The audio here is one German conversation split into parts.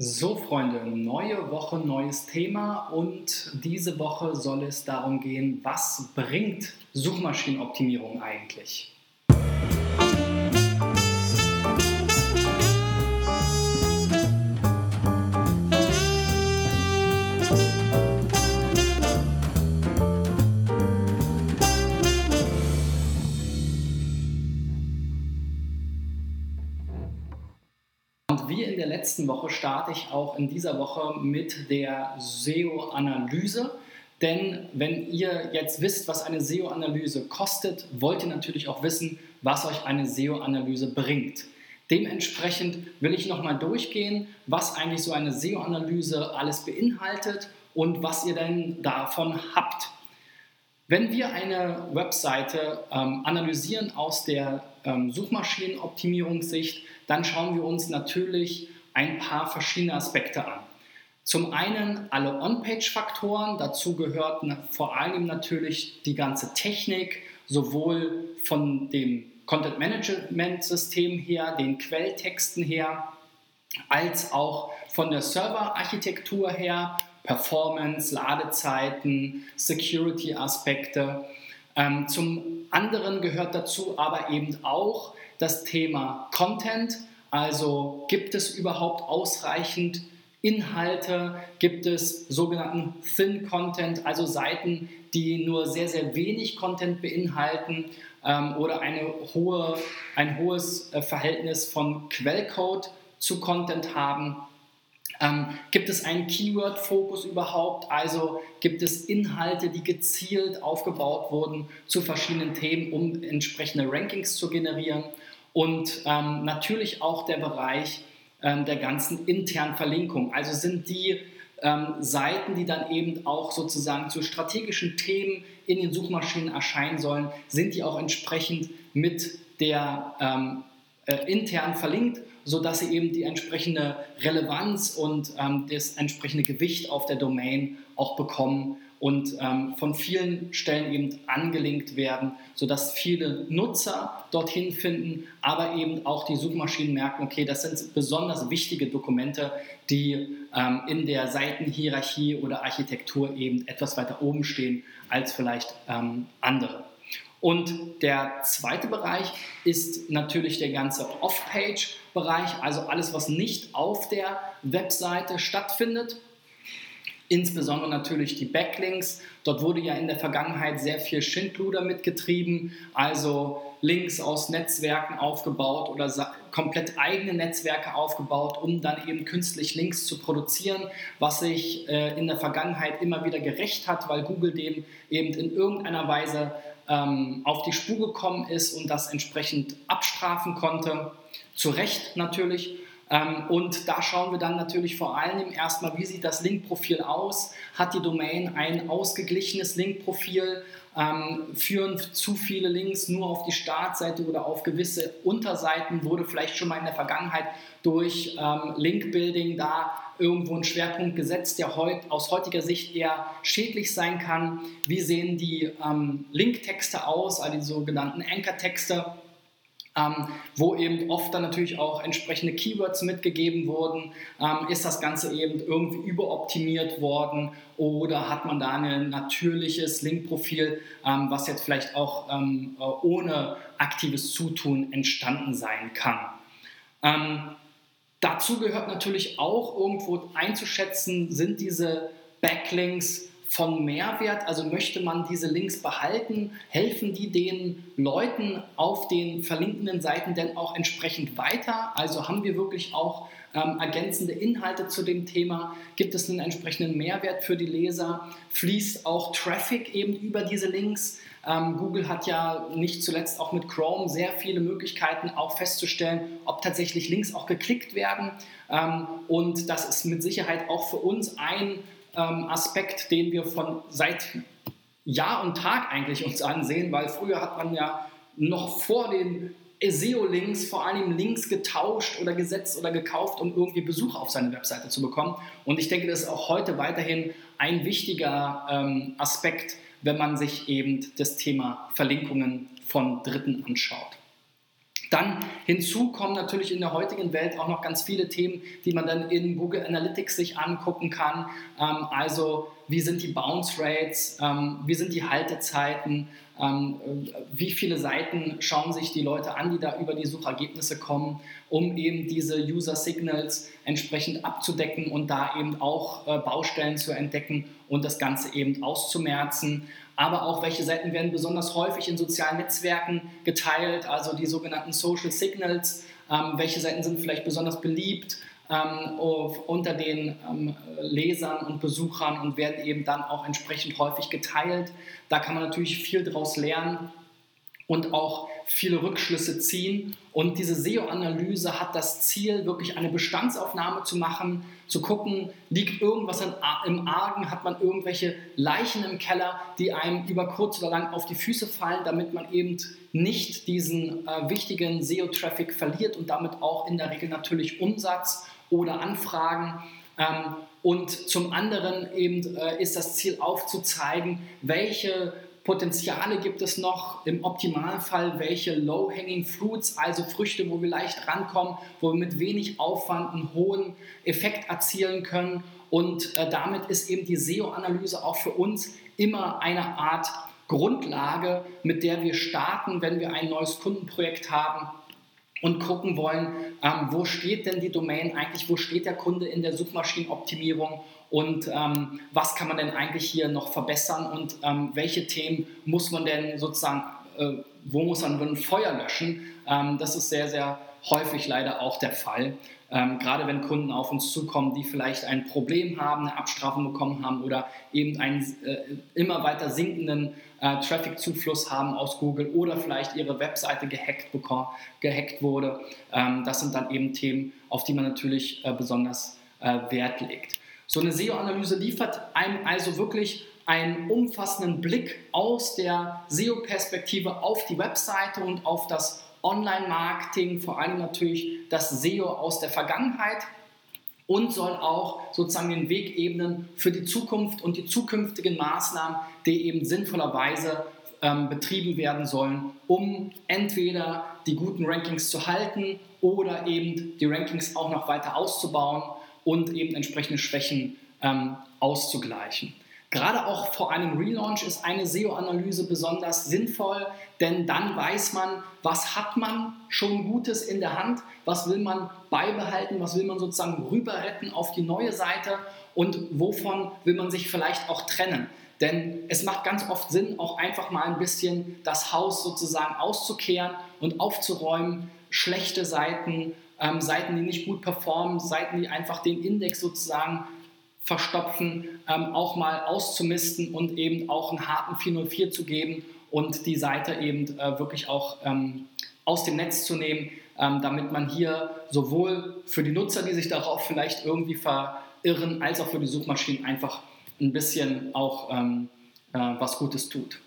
So, Freunde, neue Woche, neues Thema und diese Woche soll es darum gehen, was bringt Suchmaschinenoptimierung eigentlich? Letzten Woche starte ich auch in dieser Woche mit der SEO-Analyse. Denn wenn ihr jetzt wisst, was eine SEO-Analyse kostet, wollt ihr natürlich auch wissen, was euch eine SEO-Analyse bringt. Dementsprechend will ich nochmal durchgehen, was eigentlich so eine SEO-Analyse alles beinhaltet und was ihr denn davon habt. Wenn wir eine Webseite ähm, analysieren aus der ähm, Suchmaschinenoptimierungssicht, dann schauen wir uns natürlich ein paar verschiedene Aspekte an. Zum einen alle On-Page-Faktoren, dazu gehört vor allem natürlich die ganze Technik, sowohl von dem Content-Management-System her, den Quelltexten her, als auch von der Server-Architektur her, Performance, Ladezeiten, Security-Aspekte. Ähm, zum anderen gehört dazu aber eben auch das Thema Content, also gibt es überhaupt ausreichend Inhalte? Gibt es sogenannten Thin Content, also Seiten, die nur sehr, sehr wenig Content beinhalten ähm, oder eine hohe, ein hohes äh, Verhältnis von Quellcode zu Content haben? Ähm, gibt es einen Keyword-Fokus überhaupt? Also gibt es Inhalte, die gezielt aufgebaut wurden zu verschiedenen Themen, um entsprechende Rankings zu generieren? Und ähm, natürlich auch der Bereich ähm, der ganzen internen Verlinkung. Also sind die ähm, Seiten, die dann eben auch sozusagen zu strategischen Themen in den Suchmaschinen erscheinen sollen, sind die auch entsprechend mit der ähm, äh, intern verlinkt, sodass sie eben die entsprechende Relevanz und ähm, das entsprechende Gewicht auf der Domain auch bekommen und ähm, von vielen Stellen eben angelinkt werden, sodass viele Nutzer dorthin finden, aber eben auch die Suchmaschinen merken, okay, das sind besonders wichtige Dokumente, die ähm, in der Seitenhierarchie oder Architektur eben etwas weiter oben stehen als vielleicht ähm, andere. Und der zweite Bereich ist natürlich der ganze Off-Page-Bereich, also alles, was nicht auf der Webseite stattfindet Insbesondere natürlich die Backlinks. Dort wurde ja in der Vergangenheit sehr viel Schindluder mitgetrieben, also Links aus Netzwerken aufgebaut oder komplett eigene Netzwerke aufgebaut, um dann eben künstlich Links zu produzieren, was sich äh, in der Vergangenheit immer wieder gerecht hat, weil Google dem eben in irgendeiner Weise ähm, auf die Spur gekommen ist und das entsprechend abstrafen konnte. Zu Recht natürlich. Ähm, und da schauen wir dann natürlich vor allem erstmal, wie sieht das Linkprofil aus? Hat die Domain ein ausgeglichenes Linkprofil? Ähm, führen zu viele Links nur auf die Startseite oder auf gewisse Unterseiten? Wurde vielleicht schon mal in der Vergangenheit durch ähm, Linkbuilding da irgendwo ein Schwerpunkt gesetzt, der heut, aus heutiger Sicht eher schädlich sein kann? Wie sehen die ähm, Linktexte aus, also die sogenannten Anchor-Texte? Ähm, wo eben oft dann natürlich auch entsprechende Keywords mitgegeben wurden. Ähm, ist das Ganze eben irgendwie überoptimiert worden oder hat man da ein natürliches Linkprofil, ähm, was jetzt vielleicht auch ähm, äh, ohne aktives Zutun entstanden sein kann? Ähm, dazu gehört natürlich auch irgendwo einzuschätzen, sind diese Backlinks von Mehrwert? Also möchte man diese Links behalten? Helfen die den Leuten auf den verlinkenden Seiten denn auch entsprechend weiter? Also haben wir wirklich auch ähm, ergänzende Inhalte zu dem Thema? Gibt es einen entsprechenden Mehrwert für die Leser? Fließt auch Traffic eben über diese Links? Ähm, Google hat ja nicht zuletzt auch mit Chrome sehr viele Möglichkeiten, auch festzustellen, ob tatsächlich Links auch geklickt werden. Ähm, und das ist mit Sicherheit auch für uns ein ähm, Aspekt, den wir von seit Jahr und Tag eigentlich uns ansehen, weil früher hat man ja noch vor den SEO-Links vor allem Links getauscht oder gesetzt oder gekauft, um irgendwie Besuch auf seine Webseite zu bekommen. Und ich denke, das ist auch heute weiterhin ein wichtiger ähm, Aspekt, wenn man sich eben das Thema Verlinkungen von Dritten anschaut. Dann hinzu kommen natürlich in der heutigen Welt auch noch ganz viele Themen, die man dann in Google Analytics sich angucken kann. Ähm, also wie sind die Bounce Rates, ähm, wie sind die Haltezeiten, ähm, wie viele Seiten schauen sich die Leute an, die da über die Suchergebnisse kommen, um eben diese User Signals entsprechend abzudecken und da eben auch äh, Baustellen zu entdecken und das Ganze eben auszumerzen aber auch welche Seiten werden besonders häufig in sozialen Netzwerken geteilt, also die sogenannten Social Signals, ähm, welche Seiten sind vielleicht besonders beliebt ähm, unter den ähm, Lesern und Besuchern und werden eben dann auch entsprechend häufig geteilt. Da kann man natürlich viel daraus lernen und auch viele Rückschlüsse ziehen. Und diese SEO-Analyse hat das Ziel, wirklich eine Bestandsaufnahme zu machen, zu gucken, liegt irgendwas im Argen, hat man irgendwelche Leichen im Keller, die einem über kurz oder lang auf die Füße fallen, damit man eben nicht diesen äh, wichtigen SEO-Traffic verliert und damit auch in der Regel natürlich Umsatz oder Anfragen. Ähm, und zum anderen eben äh, ist das Ziel aufzuzeigen, welche Potenziale gibt es noch im Optimalfall, welche Low-Hanging Fruits, also Früchte, wo wir leicht rankommen, wo wir mit wenig Aufwand einen hohen Effekt erzielen können. Und äh, damit ist eben die SEO-Analyse auch für uns immer eine Art Grundlage, mit der wir starten, wenn wir ein neues Kundenprojekt haben und gucken wollen, ähm, wo steht denn die Domain eigentlich, wo steht der Kunde in der Suchmaschinenoptimierung und ähm, was kann man denn eigentlich hier noch verbessern und ähm, welche Themen muss man denn sozusagen, äh, wo muss man ein Feuer löschen. Ähm, das ist sehr, sehr häufig leider auch der Fall. Ähm, gerade wenn Kunden auf uns zukommen, die vielleicht ein Problem haben, eine Abstrafung bekommen haben oder eben einen äh, immer weiter sinkenden äh, Traffic-Zufluss haben aus Google oder vielleicht ihre Webseite gehackt, gehackt wurde. Ähm, das sind dann eben Themen, auf die man natürlich äh, besonders äh, Wert legt. So eine SEO-Analyse liefert einem also wirklich einen umfassenden Blick aus der SEO-Perspektive auf die Webseite und auf das Online-Marketing, vor allem natürlich das SEO aus der Vergangenheit und soll auch sozusagen den Weg ebnen für die Zukunft und die zukünftigen Maßnahmen, die eben sinnvollerweise ähm, betrieben werden sollen, um entweder die guten Rankings zu halten oder eben die Rankings auch noch weiter auszubauen und eben entsprechende Schwächen ähm, auszugleichen. Gerade auch vor einem Relaunch ist eine SEO-Analyse besonders sinnvoll, denn dann weiß man, was hat man schon Gutes in der Hand, was will man beibehalten, was will man sozusagen rüber retten auf die neue Seite und wovon will man sich vielleicht auch trennen. Denn es macht ganz oft Sinn, auch einfach mal ein bisschen das Haus sozusagen auszukehren und aufzuräumen, schlechte Seiten ähm, Seiten, die nicht gut performen, Seiten, die einfach den Index sozusagen verstopfen, ähm, auch mal auszumisten und eben auch einen harten 404 zu geben und die Seite eben äh, wirklich auch ähm, aus dem Netz zu nehmen, ähm, damit man hier sowohl für die Nutzer, die sich darauf vielleicht irgendwie verirren, als auch für die Suchmaschinen einfach ein bisschen auch ähm, äh, was Gutes tut.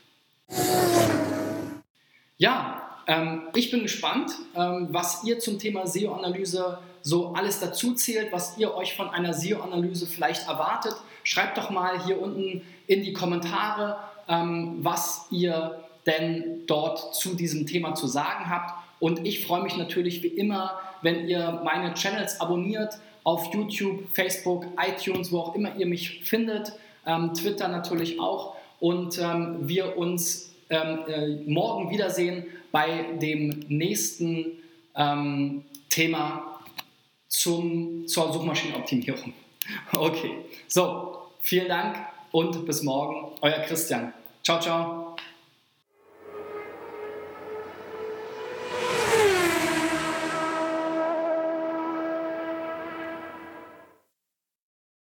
Ja, ähm, ich bin gespannt, ähm, was ihr zum Thema SEO-Analyse so alles dazu zählt, was ihr euch von einer SEO-Analyse vielleicht erwartet. Schreibt doch mal hier unten in die Kommentare, ähm, was ihr denn dort zu diesem Thema zu sagen habt. Und ich freue mich natürlich wie immer, wenn ihr meine Channels abonniert auf YouTube, Facebook, iTunes, wo auch immer ihr mich findet, ähm, Twitter natürlich auch. Und ähm, wir uns ähm, äh, morgen wiedersehen bei dem nächsten ähm, Thema zum, zur Suchmaschinenoptimierung. Okay, so, vielen Dank und bis morgen. Euer Christian. Ciao, ciao.